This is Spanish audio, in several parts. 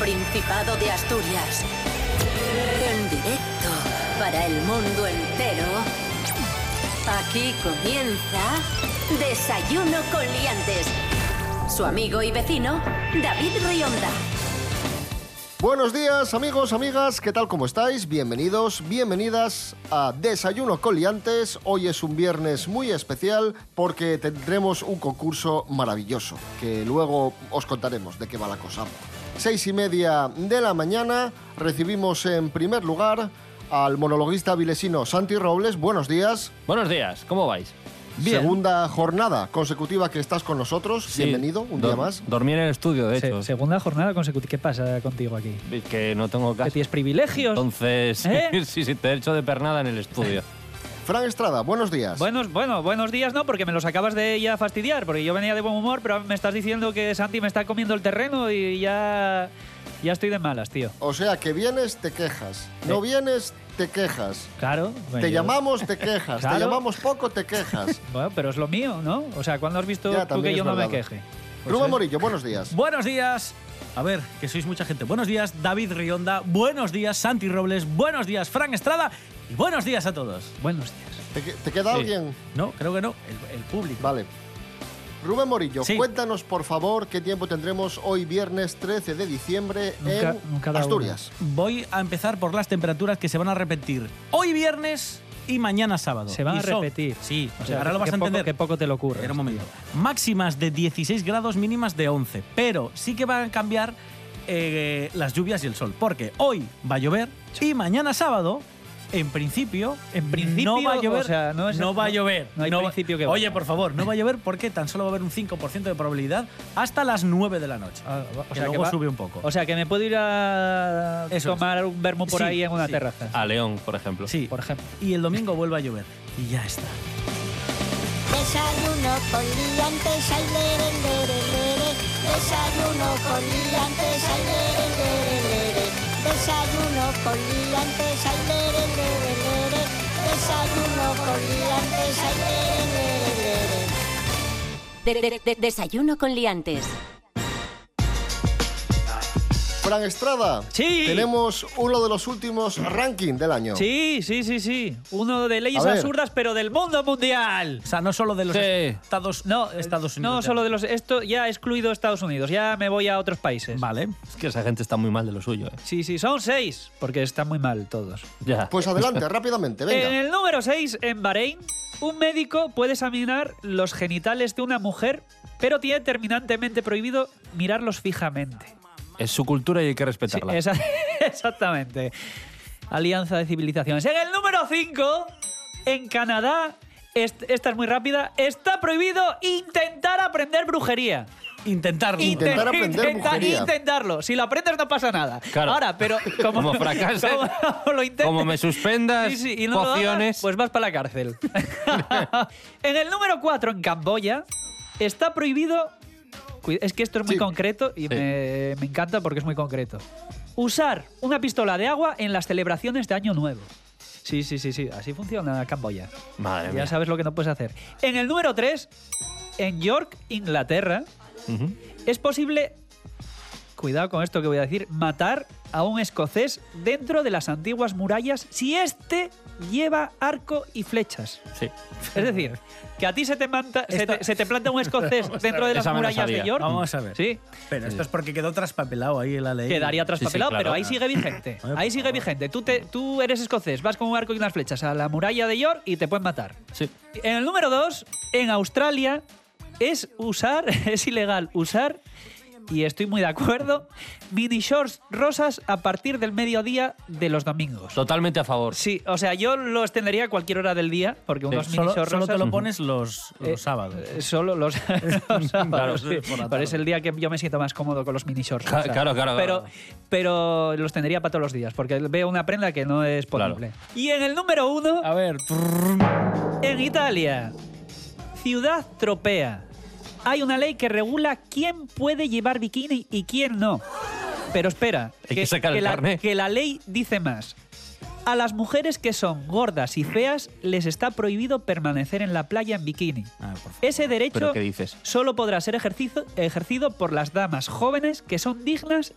Principado de Asturias. En directo para el mundo entero. Aquí comienza Desayuno con Liantes. Su amigo y vecino, David Rionda. Buenos días amigos, amigas, ¿qué tal? ¿Cómo estáis? Bienvenidos, bienvenidas a Desayuno con Liantes. Hoy es un viernes muy especial porque tendremos un concurso maravilloso que luego os contaremos de qué va la cosa. Seis y media de la mañana recibimos en primer lugar al monologuista vilesino Santi Robles. Buenos días. Buenos días, ¿cómo vais? Segunda jornada consecutiva que estás con nosotros. Sí. Bienvenido, un Dor- día más. Dormí en el estudio, de Se- hecho. segunda jornada consecutiva. ¿Qué pasa contigo aquí? Que no tengo ¿Que casa. tienes privilegios? Entonces, ¿Eh? sí, sí, te he hecho de pernada en el estudio. Fran Estrada, buenos días. Buenos, bueno, buenos días no, porque me los acabas de ya fastidiar, porque yo venía de buen humor, pero me estás diciendo que Santi me está comiendo el terreno y ya, ya estoy de malas, tío. O sea, que vienes, te quejas. No vienes, te quejas. Claro. Te yo- llamamos, te quejas. Claro. Te llamamos poco, te quejas. Bueno, pero es lo mío, ¿no? O sea, ¿cuándo has visto Ya, tú que yo no me queje? Rubén Morillo, buenos días. Buenos días. A ver, que sois mucha gente. Buenos días, David Rionda. Buenos días, Santi Robles. Buenos días, Frank Estrada. Y buenos días a todos. Buenos días. ¿Te, que- te queda Sí. alguien? No, creo que no. El, el público. Vale. Rubén Morillo, Sí. cuéntanos por favor qué tiempo tendremos hoy viernes 13 de diciembre Nunca- en nunca Asturias. Voy a empezar por las temperaturas que se van a repetir hoy viernes y mañana sábado. Se van Y a son- repetir. Sí, O sea, ahora lo vas a poco- entender. Qué poco te lo ocurre. Un momento. Máximas de 16 grados, mínimas de 11. Pero sí que van a cambiar eh, las lluvias y el sol. Porque hoy va a llover y mañana sábado, en principio, En principio, no va a llover. o sea, no es- va a no- llover. no hay va- principio que Oye, por favor, no va a llover porque tan solo va a haber un 5% de probabilidad hasta las 9 de la noche. Ah, o que sea, luego va- sube un poco. O sea, que me puedo ir a Eso es. tomar un vermo por Sí, ahí en una sí. terraza. A León, por ejemplo. sí, Por ejemplo. y el domingo vuelve a llover. Y ya está. Desayuno con liantes, ay, lere, lere, lere. Desayuno con liantes, ay, lere, lere. Desayuno con liantes, ay, lere, lere, lere. Desayuno con liantes, ay, lere, lere, lere. De- de- de- desayuno con liantes. Fran Estrada, Sí. tenemos uno de los últimos ranking del año. Sí, sí, sí, sí. Uno de leyes absurdas, pero del mundo mundial. O sea, no solo de los Sí. Estados, No, Estados Unidos. No, ya. solo de los. Esto ya he excluido Estados Unidos. Ya me voy a otros países. Vale. Es que esa gente está muy mal de lo suyo. ¿eh? Sí, sí, son seis, porque están muy mal todos. Ya. Pues adelante, rápidamente, En el número 6, en Bahrein, un médico puede examinar los genitales de una mujer, pero tiene terminantemente prohibido mirarlos fijamente. Es su cultura y hay que Sí, respetarla. esa- exactamente. Alianza de civilizaciones. En el número 5, en Canadá, est- esta es muy rápida, está prohibido intentar aprender brujería. Intentarlo. Intentar aprender Intenta- brujería. Intentarlo. Si lo aprendes no pasa nada. Claro. Ahora, pero como, Como como lo intentes- como me suspendas Sí, sí, y no lo hagas, pociones. pues vas para la cárcel. en el número 4, en Camboya, está prohibido. Es que esto es muy Sí. concreto y Sí. me, me encanta porque es muy concreto. Usar una pistola de agua en las celebraciones de Año Nuevo. Sí, sí, sí, sí. Así funciona Camboya. Madre Ya mía. sabes lo que no puedes hacer. En el número 3, en York, Inglaterra, es posible, cuidado con esto que voy a decir, matar a un escocés dentro de las antiguas murallas si éste lleva arco y flechas. Sí. Es decir, que a ti se te, manta- se te, se te planta un escocés dentro de las Esa murallas de. York. Vamos a ver. Sí, Pero esto es porque quedó traspapelado ahí en la ley. quedaría traspapelado, sí, claro. pero ahí sigue vigente. Ahí sigue vigente. Tú, te, tú eres escocés, vas con un arco y unas flechas a la muralla de York y te pueden matar. Sí. En el número 2, en Australia, es usar, es ilegal usar, y estoy muy de acuerdo, mini shorts rosas a partir del mediodía de los domingos. Totalmente a favor. Sí, o sea, yo lo extendería a cualquier hora del día, porque unos mini Solo, shorts solo te rosas- lo pones los, los eh, sábados. eh, Solo los, los sábados, Claro, sí. Pero es el día que yo me siento más cómodo con los mini shorts. Ca- claro, claro, Pero, claro. pero los tendría para todos los días, porque veo una prenda que no es Claro. ponible. Y en el número uno, A ver. en Italia, ciudad tropea. Hay una ley que regula quién puede llevar bikini y quién no. Pero espera, Hay que sacar el la, carné. que la ley dice más. A las mujeres que son gordas y feas les está prohibido permanecer en la playa en bikini. Ah, por favor. Ese derecho ¿Pero qué dices? solo podrá ser ejercido, ejercido por las damas jóvenes que son dignas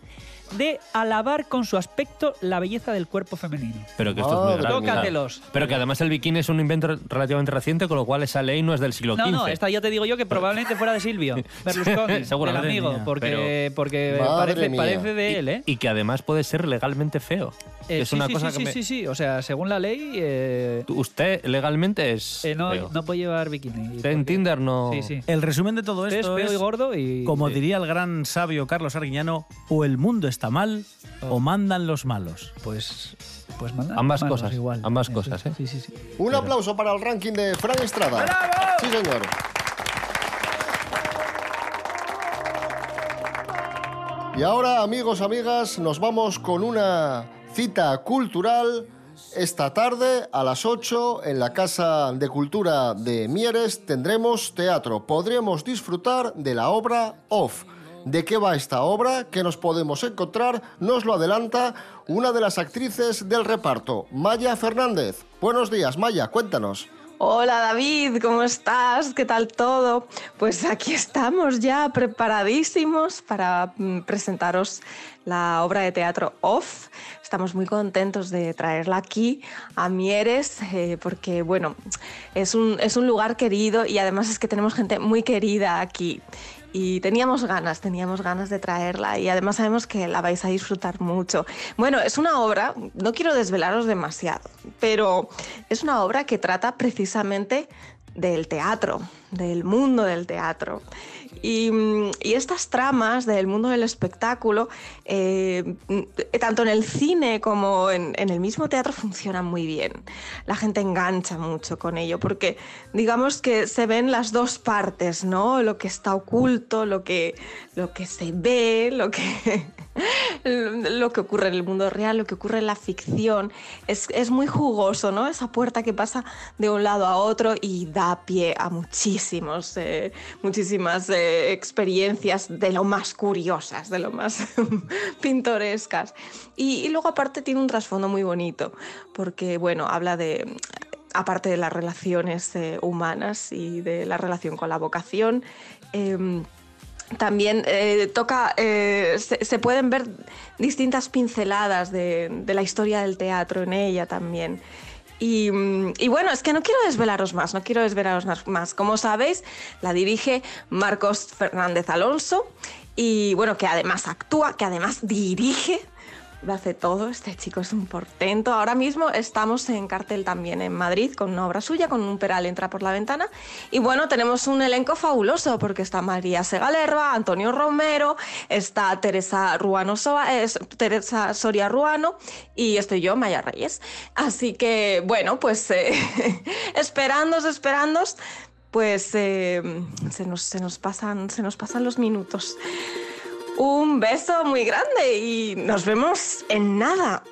de alabar con su aspecto la belleza del cuerpo femenino. Pero que esto es muy Madre grave. Tócatelos. Pero que además el bikini es un invento relativamente reciente, con lo cual esa ley no es del siglo XV. No, no, esta ya te digo yo que probablemente fuera de Silvio Berlusconi, Seguramente. amigo, Mía. porque, porque Madre parece, parece de él, ¿eh? Y que además puede ser legalmente feo. Eh, es sí, una sí, cosa sí, que sí, me- sí, sí, o sea, según la ley, eh, Usted legalmente es eh, no, feo. no puede llevar bikini. Usted en porque- Tinder no... Sí, sí. El resumen de todo Es esto feo es, y gordo y... como Sí. diría el gran sabio Carlos Arguiñano, o el mundo está mal o mandan los malos. Pues, pues manda. Ambas manos cosas, igual. ambas Sí, cosas, ¿eh? Sí, sí, sí. Un aplauso para el ranking de Fran Estrada. Sí, señor. Y ahora, amigos, amigas, nos vamos con una cita cultural. Esta tarde, a las 8, en la Casa de Cultura de Mieres, tendremos teatro. Podremos disfrutar de la obra Off. ¿De qué va esta obra? ¿Qué nos podemos encontrar? Nos lo adelanta una de las actrices del reparto, Maya Fernández. Buenos días, Maya, cuéntanos. Hola David, ¿cómo estás? ¿Qué tal todo? Pues aquí estamos ya preparadísimos para mm, presentaros la obra de teatro Off. Estamos muy contentos de traerla aquí a Mieres eh, porque, bueno, es un, es un lugar querido y además es que tenemos gente muy querida aquí. Y teníamos ganas, teníamos ganas de traerla y además sabemos que la vais a disfrutar mucho. Bueno, es una obra, no quiero desvelaros demasiado, pero es una obra que trata precisamente del teatro, del mundo del teatro. Y, estas tramas del mundo del espectáculo, eh, tanto en el cine como en, en el mismo teatro, funcionan muy bien. La gente engancha mucho con ello, porque digamos que se ven las dos partes, ¿no? Lo que está oculto, lo que, lo que se ve, lo que, lo que ocurre en el mundo real, lo que ocurre en la ficción. Es, es muy jugoso, ¿no? Esa puerta que pasa de un lado a otro y da pie a muchísimos, eh, muchísimas eh, experiencias de lo más curiosas, de lo más pintorescas. Y, luego aparte tiene un trasfondo muy bonito, porque bueno, habla de aparte de las relaciones eh, humanas y de la relación con la vocación, em, también eh, toca, eh, se, pueden ver distintas pinceladas de, la historia del teatro en ella también. Y, mm, y bueno, es que no quiero desvelaros más, no quiero desvelaros más. Como sabéis, la dirige Marcos Fernández Alonso y bueno, que además actúa, que además dirige, lo hace todo. Este chico es un portento. Ahora mismo estamos en cartel también en Madrid con una obra suya, con un peral entra por la ventana. Y bueno, tenemos un elenco fabuloso porque está María Segalerba, Antonio Romero, está Teresa Ruano Soa- es Teresa Soria Ruano y estoy yo, Maya Reyes. Así que bueno, pues eh, esperándos, esperándos. Pues eh, se, nos, se, nos pasan, se nos pasan los minutos. Un beso muy grande y nos vemos en nada.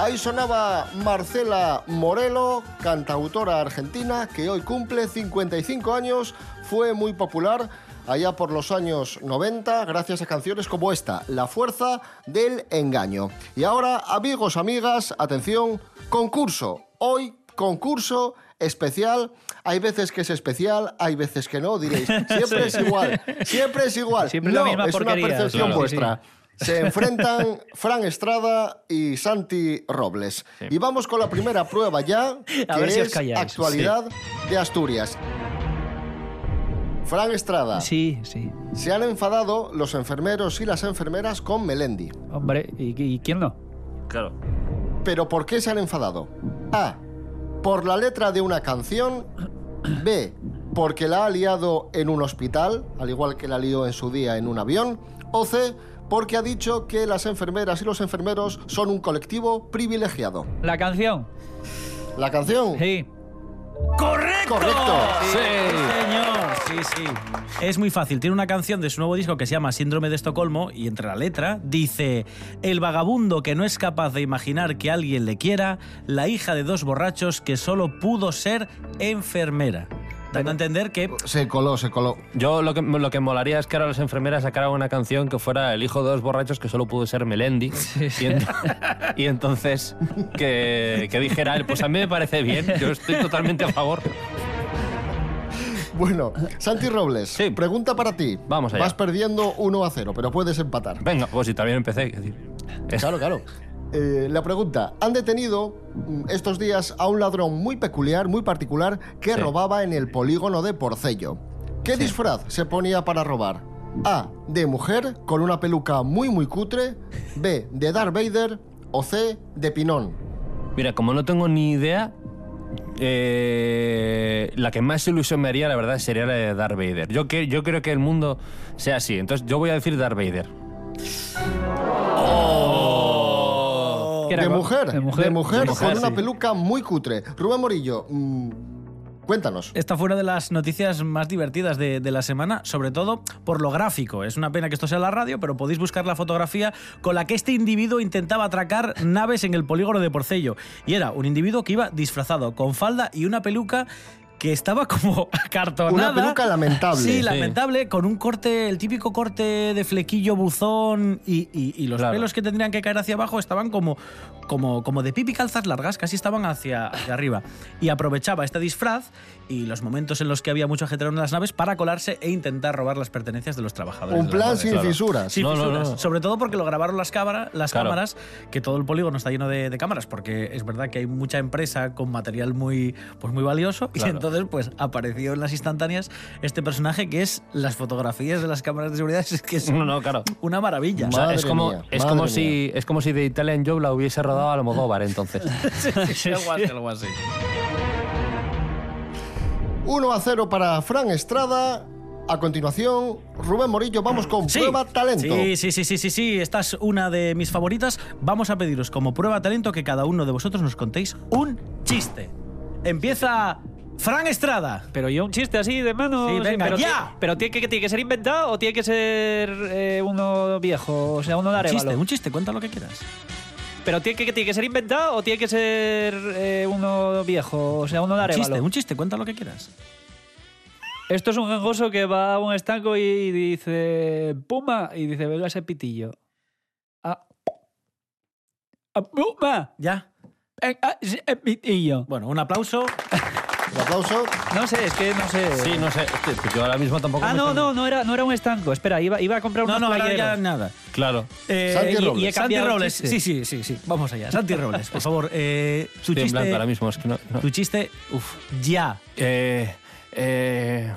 Ahí sonaba Marcela Morelo, cantautora argentina, que hoy cumple 55 años, fue muy popular allá por los años 90 gracias a canciones como esta, La fuerza del engaño. Y ahora, amigos, amigas, atención, concurso. Hoy, concurso especial. Hay veces que es especial, hay veces que no, diréis. Siempre es igual, siempre es igual. Siempre no, la misma es porquería. una percepción Claro. vuestra. Se enfrentan Fran Estrada y Santi Robles. Y vamos con la primera prueba ya, que A ver si os es calláis. actualidad de Asturias. Fran Estrada, Sí, sí. se han enfadado los enfermeros y las enfermeras con Melendi. Hombre, ¿y, y quién no? Claro. ¿Pero por qué se han enfadado? A. Por la letra de una canción. B. Porque la ha liado en un hospital, al igual que la lió en su día en un avión. O C. Porque ha dicho que las enfermeras y los enfermeros son un colectivo privilegiado. La canción. La canción. Sí. ¡Correcto! Correcto. Sí, señor. Sí, sí. Es muy fácil. Tiene una canción de su nuevo disco que se llama Síndrome de Estocolmo y entre la letra dice: El vagabundo que no es capaz de imaginar que alguien le quiera, la hija de dos borrachos que solo pudo ser enfermera. Dando a entender que Se coló, se coló. Yo lo que, lo que molaría es que ahora las enfermeras sacaran una canción que fuera el hijo de dos borrachos que solo pudo ser Melendi. Y, ent- y entonces que, que dijera él, pues a mí me parece bien, yo estoy totalmente a favor. Bueno, Santi Robles, Sí. pregunta para ti. Vamos allá. Vas perdiendo 1 a 0, pero puedes empatar. Venga, pues si también empecé. es decir, es- Claro, claro. Eh, la pregunta, han detenido mm, estos días a un ladrón muy peculiar, muy particular, que Sí. robaba en el polígono de Porcello. ¿Qué disfraz se ponía para robar? A, de mujer, con una peluca muy muy cutre, B, de Darth Vader o C, de Pinón. Mira, como no tengo ni idea, eh, la que más ilusión me haría, la verdad, sería la de Darth Vader. Yo, que, yo creo que el mundo sea así, entonces yo voy a decir Darth Vader. De mujer, De mujer. de mujer, De mujer, con una peluca muy cutre. Rubén Morillo, mm, cuéntanos. Esta fue una de las noticias más divertidas de, de la semana, sobre todo por lo gráfico. Es una pena que esto sea la radio, pero podéis buscar la fotografía con la que este individuo intentaba atracar naves en el polígono de Porcello. Y era un individuo que iba disfrazado con falda y una peluca que estaba como acartonada. Una peluca lamentable. Sí, Sí. lamentable, con un corte, el típico corte de flequillo buzón y, y- y los Claro. pelos que tendrían que caer hacia abajo estaban como, como, como de pipi calzas largas, casi estaban hacia, hacia arriba. Y aprovechaba este disfraz y los momentos en los que había mucho ajetreo en las naves para colarse e intentar robar las pertenencias de los trabajadores. Un plan naves. sin claro. fisuras. Sin No, no, fisuras. no. Sobre todo porque lo grabaron las, cámara- las Claro. cámaras, que todo el polígono está lleno de, de cámaras, porque es verdad que hay mucha empresa con material muy, pues muy valioso. Y Claro. Entonces, pues apareció en las instantáneas este personaje que es las fotografías de las cámaras de seguridad, es que es No, no, claro. una maravilla. O sea, es como, mía, es como mía. si es como si de Italian Job la hubiese rodado a Almodóvar entonces. algo así, algo así. 1 a 0 para Fran Estrada. A continuación, Rubén Morillo, vamos con Sí. prueba talento. Sí, sí, sí, sí, sí, sí. Esta es una de mis favoritas. Vamos a pediros como prueba talento que cada uno de vosotros nos contéis un chiste. Empieza Fran Estrada. Pero yo un chiste así de mano. Sí, venga, pero ya. Pero tiene que, tiene que ser inventado o tiene que ser eh, uno viejo, o sea, uno de Un chiste, un chiste, cuenta lo que quieras. Pero tiene que, tiene que ser inventado o tiene que ser eh, uno viejo, o sea, uno de Un Arevalo. chiste, un chiste, cuenta lo que quieras. Esto es un gangoso que va a un estanco y dice Puma y dice venga ese pitillo. Ah. Ah, Puma, Ya. venga ese pitillo. Bueno, un aplauso. Un aplauso. No sé, es que no sé. Sí, no sé, es que yo ahora mismo tampoco Ah, me no, no, no era, no era un estanco. Espera, iba, iba a comprar No, unos no, ahora ya playeros. nada. Claro. Eh, Santi y- y Robles. Santi Robles. Sí, sí, sí, sí. Vamos allá. Santi Robles, por favor. Eh, tu Estoy en chiste. blanco ahora mismo, es que no. no. Tu chiste. Uf, ya. Eh, eh,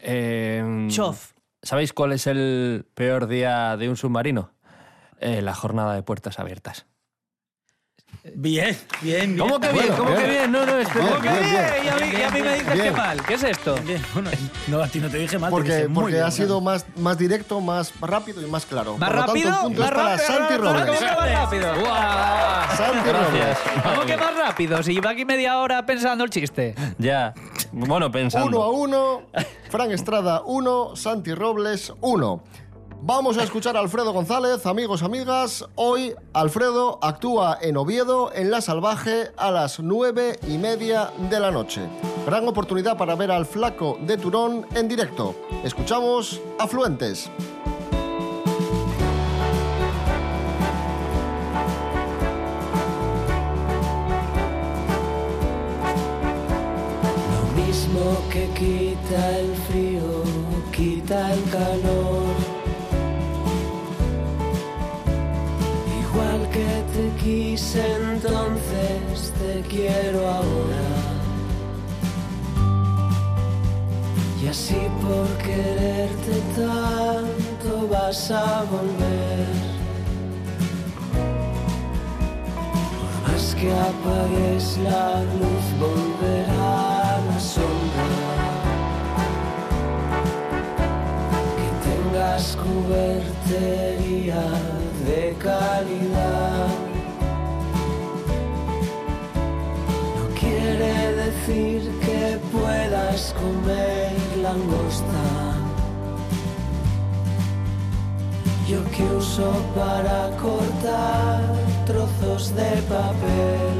eh, Chof. ¿Sabéis cuál es el peor día de un submarino? Eh, la jornada de puertas abiertas. Bien, bien, bien. ¿Cómo que bien? Bueno, ¿Cómo que bien. bien? No, no, es que. Bien, ¿Cómo que bien, bien? bien. Y a mí, y a mí me dices Bien. que mal. ¿Qué es esto? Bien, bueno, no, a ti no te dije mal. te Porque, dije muy porque bien, ha sido más, más directo, más rápido y más claro. ¿Más Por lo rápido? Tanto, el punto ¿Más es para rápido? Santi ¿Cómo Robles. que más rápido? Santi. Robles. ¿Cómo que más rápido? Si lleva aquí media hora pensando el chiste. Ya. Bueno, pensando. Uno a uno. Fran Estrada, uno. Santi Robles, uno. Vamos a escuchar a Alfredo González, amigos, amigas. Hoy Alfredo actúa en Oviedo, en La Salvaje, a las nueve y media de la noche. Gran oportunidad para ver al flaco de Turón en directo. Escuchamos Afluentes. Lo mismo que quita el frío, quita el calor. Te quise entonces, te quiero ahora. Y así por quererte tanto vas a volver. Por más que apagues la luz, volverá la sombra. Que tengas cubertería de calidad. Quiere decir que puedas comer langosta. Yo que uso para cortar trozos de papel.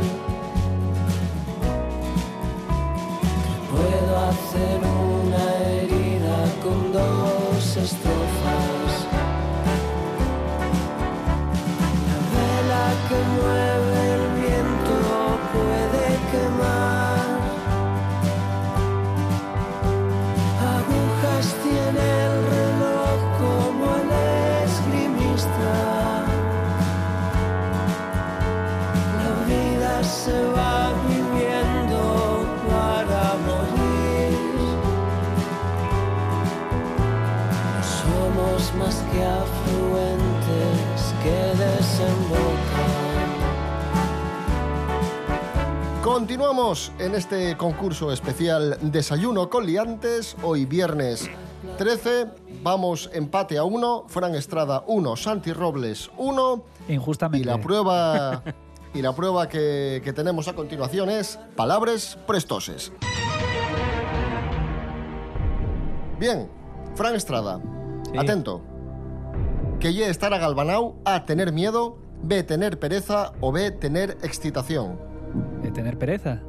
Puedo hacer una herida con dos estrofas. La vela que mueve Continuamos en este concurso especial Desayuno con Liantes. Hoy viernes 13. Vamos empate a 1. Fran Estrada 1. Santi Robles 1. Y Injustamente. la prueba, y la prueba que, que tenemos a continuación es palabras prestoses. Bien, Fran Estrada, Sí. atento. Que ye estar agalvanao, A, tener miedo, B, tener pereza o B, tener excitación. De tener pereza.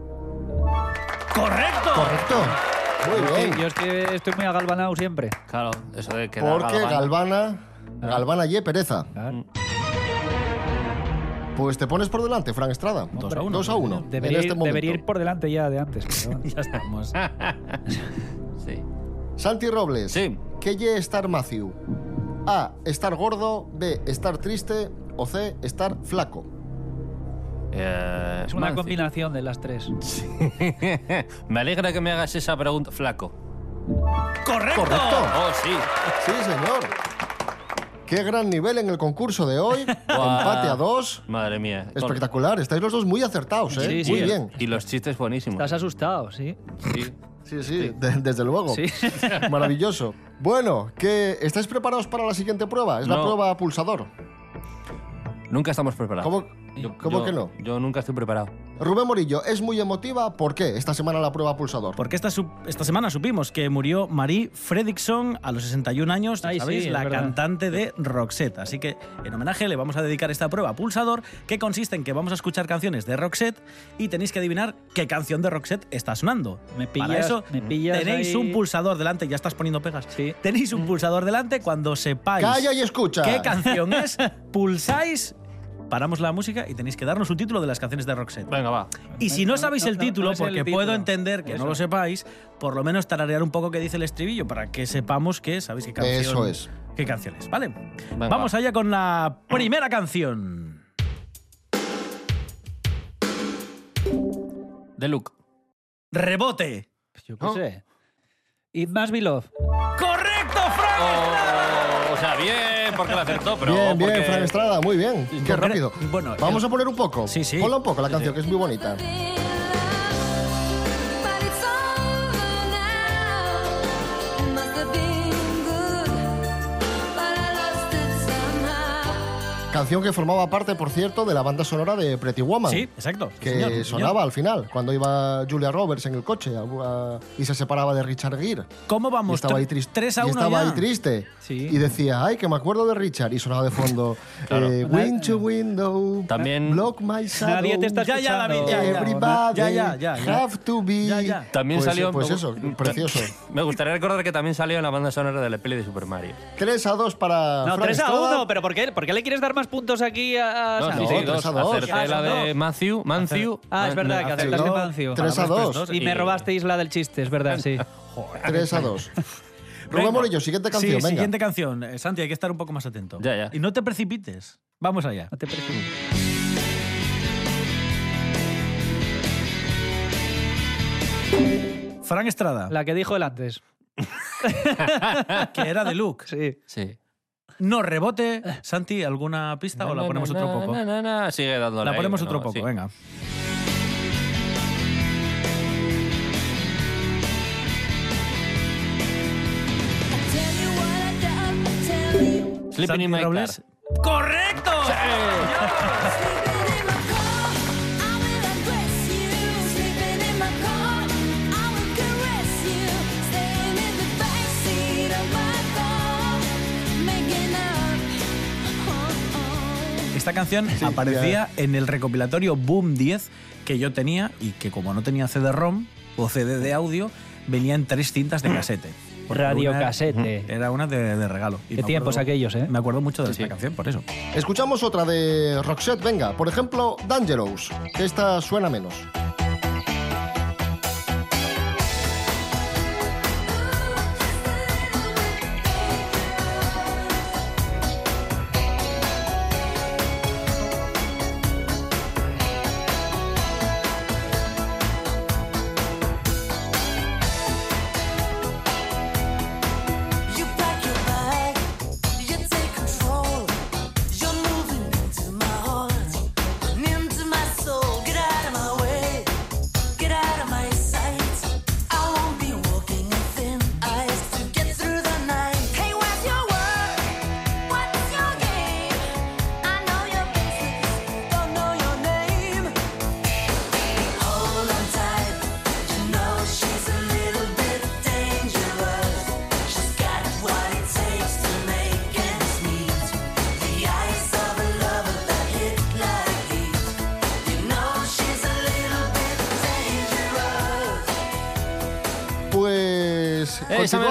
¡Correcto! Correcto. Muy Yo es que estoy muy agalvanado siempre. Claro, eso de quedar Porque. Galvana, Galvana ye pereza. Claro. Pues te pones por delante, Fran Estrada. Dos a uno. 2 a 1. Debería, en este debería ir por delante ya de antes. pero. Ya estamos. Sí. Santi Robles. Sí. ¿Qué ye estar Matthew? A. Estar gordo. B. Estar triste. O C. Estar flaco. Eh, Es una combinación de las tres. me alegra que me hagas esa pregunta. Flaco. ¡Correcto! Correcto. Oh, sí. Sí, señor. Qué gran nivel en el concurso de hoy. Empate a dos. Madre mía. Con- Espectacular. Estáis los dos muy acertados, ¿eh? Sí, sí. muy bien. Y los chistes buenísimos. Estás asustado, sí. Sí. Sí, sí, de- desde luego. Sí. Maravilloso. Bueno, ¿qué, ¿estáis preparados para la siguiente prueba? Es la prueba pulsador. Nunca estamos preparados. ¿Cómo, Yo- cómo yo- que no? Yo nunca estoy preparado. Rubén Morillo, es muy emotiva. ¿Por qué esta semana la prueba pulsador? Porque esta, esta semana supimos que murió Marie Fredriksson a los 61 años, Ay, ¿sabéis? la verdad. cantante de Roxette. Así que en homenaje le vamos a dedicar esta prueba pulsador que consiste en que vamos a escuchar canciones de Roxette y tenéis que adivinar qué canción de Roxette está sonando. Me Para pillas- eso me pillas tenéis ahí. un pulsador delante, ya estás poniendo pegas. Sí. Tenéis un pulsador delante cuando sepáis Calla y escucha. qué canción es, pulsáis, paramos la música y tenéis que darnos un título de las canciones de Roxette. Venga, va. Y si no sabéis no, el no, título, no porque puedo entender que no lo sepáis, por lo menos tararear un poco qué dice el estribillo para que sepamos que sabéis qué canción. Eso es. ¿Qué canción es? ¿Vale? Venga, Vamos va. allá con la primera canción. De Luke. Rebote. Yo qué sé. It must be love. ¡Correcto, Frank! Oh, o sea, bien, porque lo acertó, pero. bien, bien, porque- Fran Estrada, muy bien. Qué rápido. bueno, Vamos el- a poner un poco. Sí, sí. Ponla un poco la canción, que es muy bonita. Canción que formaba parte, por cierto, de la banda sonora de Pretty Woman. Sí, exacto. Que señor, sí, señor. sonaba al final, cuando iba Julia Roberts en el coche a- a- y se separaba de Richard Gere. ¿Cómo Y vamos? estaba ahí triste. Tres a y uno estaba ya. ahí triste. Sí. Y decía, ay, que me acuerdo de Richard. Y sonaba de fondo, Claro. eh, Win to window, También- block my shadow. Nadie te está Ya, ya, David, ya, ya. Everybody Ya, ya, ya, ya. have to be. Ya, ya. También Pues, salió. Pues me eso, gu- precioso. Me gustaría recordar que también salió en la banda sonora de la peli de Super Mario. 3 a 2 para. No, Fran 3 a Estrada. 1, pero ¿por qué, ¿por qué le quieres dar más puntos aquí a, a No, Santi? sí, no, sí, tres dos. a dos. Acerté Ah, la de dos. Matthew. Matthew. Ah, es verdad, que acertaste no, Mancio. tres a Palabras, dos. pues, dos. Y me robasteis la del chiste, es verdad, sí. 3 a 2. Rubén. Morillo, siguiente canción, Sí, venga. siguiente canción. Eh, Santi, hay que estar un poco más atento. Ya, ya. Y no te precipites. Vamos allá. No te preocupes. Fran Estrada, La que dijo él antes. que era de Luke. Sí. Sí. No rebote. Santi, ¿alguna pista o la ponemos otro poco? Na, na, na, Sigue dándole. La ponemos otro no, poco, sí. venga. Sleeping in my Robles. ¡Correcto! Esta canción aparecía en el recopilatorio Boom 10 que yo tenía y que como no tenía CD-ROM o CD de audio, venía en tres cintas de casete. Radiocasete. una- Era una de, de regalo. Y Qué tiempos acuerdo- aquellos, ¿eh? Me acuerdo mucho de Sí, esta sí. canción, por eso. Escuchamos otra de Roxette, venga. Por ejemplo, Dangerous, que esta suena menos.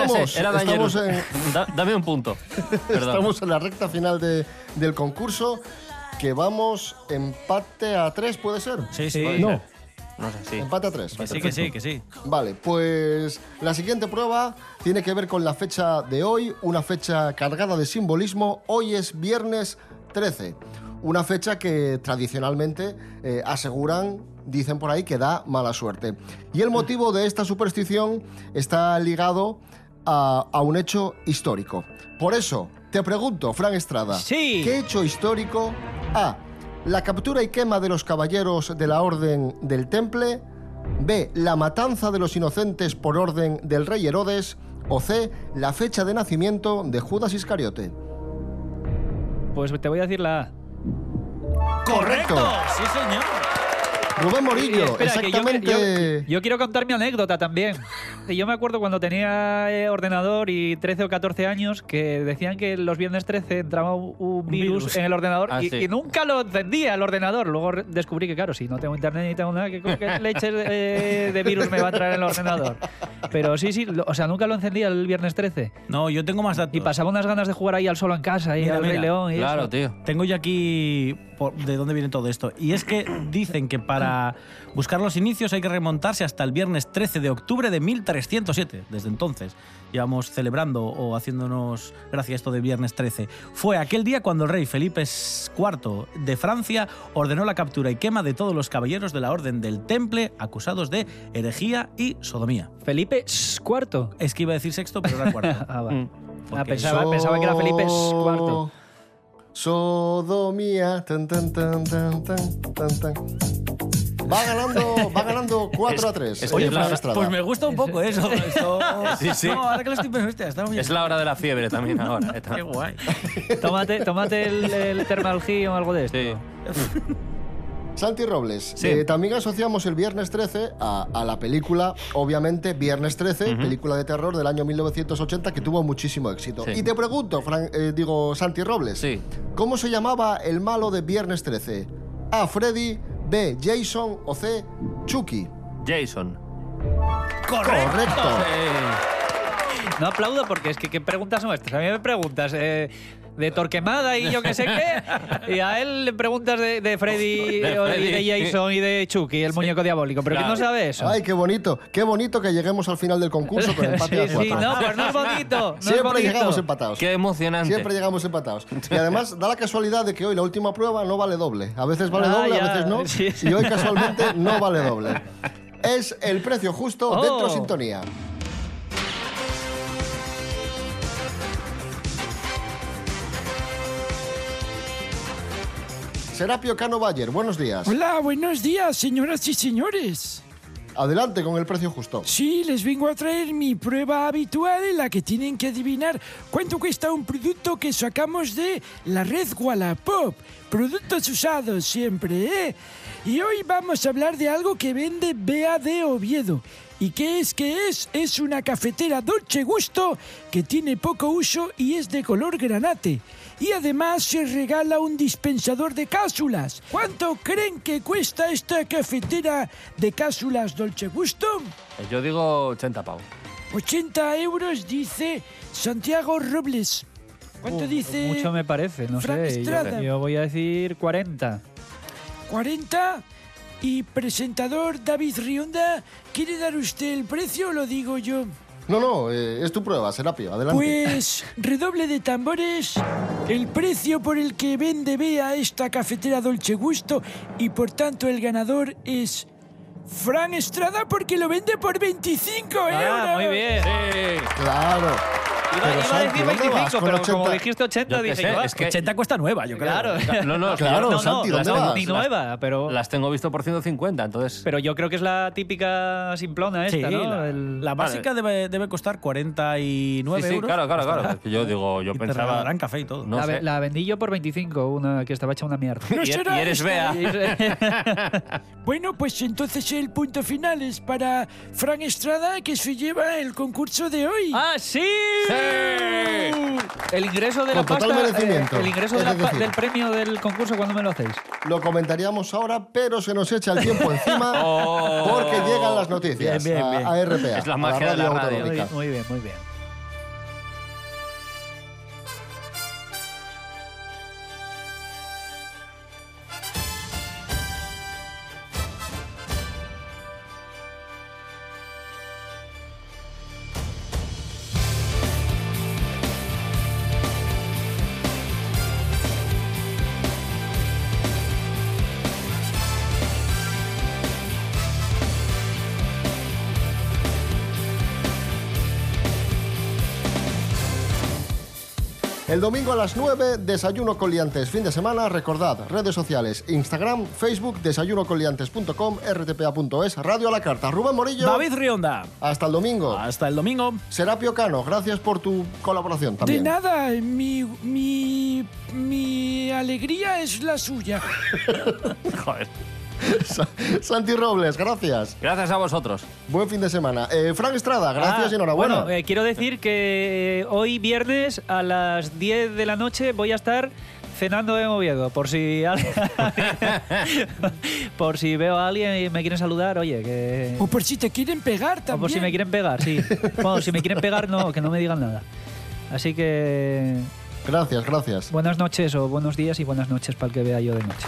Continuamos. Era Estamos en, Da- dame un punto. Perdón. estamos en la recta final de- del concurso. Que vamos empate a tres, ¿puede ser? Sí, sí. No, No sé, sí. empate a tres. Que sí, que sí, que sí. Vale, pues la siguiente prueba tiene que ver con la fecha de hoy, una fecha cargada de simbolismo. Hoy es viernes 13, una fecha que tradicionalmente eh, aseguran, dicen por ahí, que da mala suerte. Y el motivo de esta superstición está ligado a, a un hecho histórico. Por eso, te pregunto, Fran Estrada, Sí. ¿qué hecho histórico? A. La captura y quema de los caballeros de la Orden del Temple. B. La matanza de los inocentes por orden del rey Herodes. O C. La fecha de nacimiento de Judas Iscariote. Pues te voy a decir la A. ¡Correcto! Sí, señor. Rubén Morillo, espera, que yo- exactamente. Yo, yo quiero contar mi anécdota también. Yo me acuerdo cuando tenía eh, ordenador y 13 o 14 años que decían que los viernes 13 entraba un, un virus, virus. en el ordenador Ah, y, sí. y nunca lo encendía el ordenador. Luego descubrí que, claro, si no tengo internet ni tengo nada, ¿qué, qué leches de, de virus me va a entrar en el ordenador? Pero sí, sí, lo- o sea, nunca lo encendía el viernes 13. No, yo tengo más datos. Y pasaba unas ganas de jugar ahí al solo en casa y Mira, al Rey mira. León y Claro, eso. tío. Tengo yo aquí por- de dónde viene todo esto. Y es que dicen que para buscar los inicios hay que remontarse hasta el viernes 13 de octubre de 1307. Desde entonces llevamos celebrando o haciéndonos gracia a esto de viernes 13. Fue aquel día cuando el rey Felipe IV de Francia ordenó la captura y quema de todos los caballeros de la Orden del Temple acusados de herejía y sodomía. Felipe IV. Es que iba a decir sexto, pero era cuarto. Ah, va. Mm. Ah, pensaba, pensaba que era Felipe IV. Sodomía. Tan, tan, tan, tan, tan, tan, tan. Va ganando, va ganando 4 a 3. es- Oye, es la- pues, me gusta un poco eso. Esto- Sí, sí. No, ahora que lo estoy pensando, hostia, está muy Es la hora de la fiebre también ahora. eh, Qué guay. Tómate, tómate el, el o algo de esto. Sí. Santi Robles, Sí. eh, también asociamos el Viernes 13 a, a la película, obviamente, Viernes 13, película de terror del año 1980 que tuvo muchísimo éxito. Sí. Y te pregunto, Fran- eh, digo, Santi Robles, Sí. ¿cómo se llamaba el malo de Viernes 13? A. Freddy, B. Jason o C. Chucky. Jason. Correcto. No aplaudo porque es que ¿qué preguntas son estas? A mí me preguntas eh, de Torquemada y yo qué sé qué, y a él le preguntas de, de Freddy, De o- y Freddy. de Jason y de Chucky, el muñeco diabólico. ¿Pero Claro. quién no sabe eso? Ay, qué bonito, qué bonito que lleguemos al final del concurso con empate sí, a sí, cuatro. no, pues no es bonito. No es Siempre bonito. llegamos empatados. Qué emocionante. Siempre llegamos empatados. Y además da la casualidad de que hoy la última prueba no vale doble. A veces vale Ah, doble, ya. a veces no. Sí, sí. Y hoy casualmente no vale doble. Es el precio justo Oh. dentro de sintonía. Serapio Cano Bayer, buenos días. Hola, buenos días, señoras y señores. Adelante con el precio justo. Sí, les vengo a traer mi prueba habitual en la que tienen que adivinar cuánto cuesta un producto que sacamos de la red Wallapop. Productos usados siempre, ¿eh? Y hoy vamos a hablar de algo que vende Bea de Oviedo. ¿Y qué es que es? Es una cafetera Dolce Gusto que tiene poco uso y es de color granate. Y además se regala un dispensador de cápsulas. ¿Cuánto creen que cuesta esta cafetera de cápsulas Dolce Gusto? Yo digo 80 pavos. 80 euros, dice Santiago Robles. ¿Cuánto Uf, dice? Mucho me parece, no Frank sé. Yo, yo voy a decir 40. 40. Y presentador David Rionda, ¿quiere dar usted el precio o lo digo yo? No, no, eh, es tu prueba, Serapio. Adelante. Pues redoble de tambores, el precio por el que vende Bea esta cafetera Dolce Gusto y por tanto el ganador es Fran Estrada porque lo vende por 25 euros. Ah, muy bien. Claro. Iba, Pero, iba a decir ¿dónde 25, vas con pero 80? como dijiste 80, Yo qué dije sé, yo, ah, es que- 80 cuesta nueva, yo creo. Claro. No, no, Claro, no, Santi, no, ¿dónde no, vas? nueva, pero, las tengo visto por 150, entonces. pero yo creo que es la típica simplona Sí, esta, ¿no? la, El- la básica debe, debe costar 49 Sí, sí, euros. claro, claro, claro. Es que yo digo, yo Y te pensaba. regalarán café y todo. No la, sé. la vendí yo por 25, una que estaba hecha una mierda. No y, será y eres Bea. Bueno, pues entonces el punto final es para Fran Estrada que se lleva el concurso de hoy. ¡Ah, sí! El ingreso de la Con total pasta, merecimiento, eh, el ingreso de es la pa- decir. del premio del concurso, ¿cuándo me lo hacéis? Lo comentaríamos ahora, pero se nos echa el tiempo encima Oh. porque llegan las noticias Bien, bien, a- bien. A, RPA. Es la a magia de la radio. Muy autonómica. muy bien, muy bien. El domingo a las 9, desayuno con liantes. Fin de semana, recordad, redes sociales, Instagram, Facebook, desayunocoliantes.com, rtpa.es, Radio a la Carta. Rubén Morillo, David Rionda. hasta el domingo. Hasta el domingo. Serapio Cano, gracias por tu colaboración De también. nada, mi, mi, mi alegría es la suya. Joder. Sa- Santi Robles, gracias. Gracias a vosotros. Buen fin de semana. Eh, Frank Estrada, gracias Ah, y enhorabuena. Bueno, eh, quiero decir que hoy viernes a las 10 de la noche voy a estar cenando en Oviedo. Por si alguien- por si veo a alguien y me quieren saludar, oye, que. O por si te quieren pegar O también. por si me quieren pegar, sí. Bueno, si me quieren pegar, no, que no me digan nada. Así que Gracias, gracias. buenas noches o buenos días y buenas noches para el que vea yo de noche.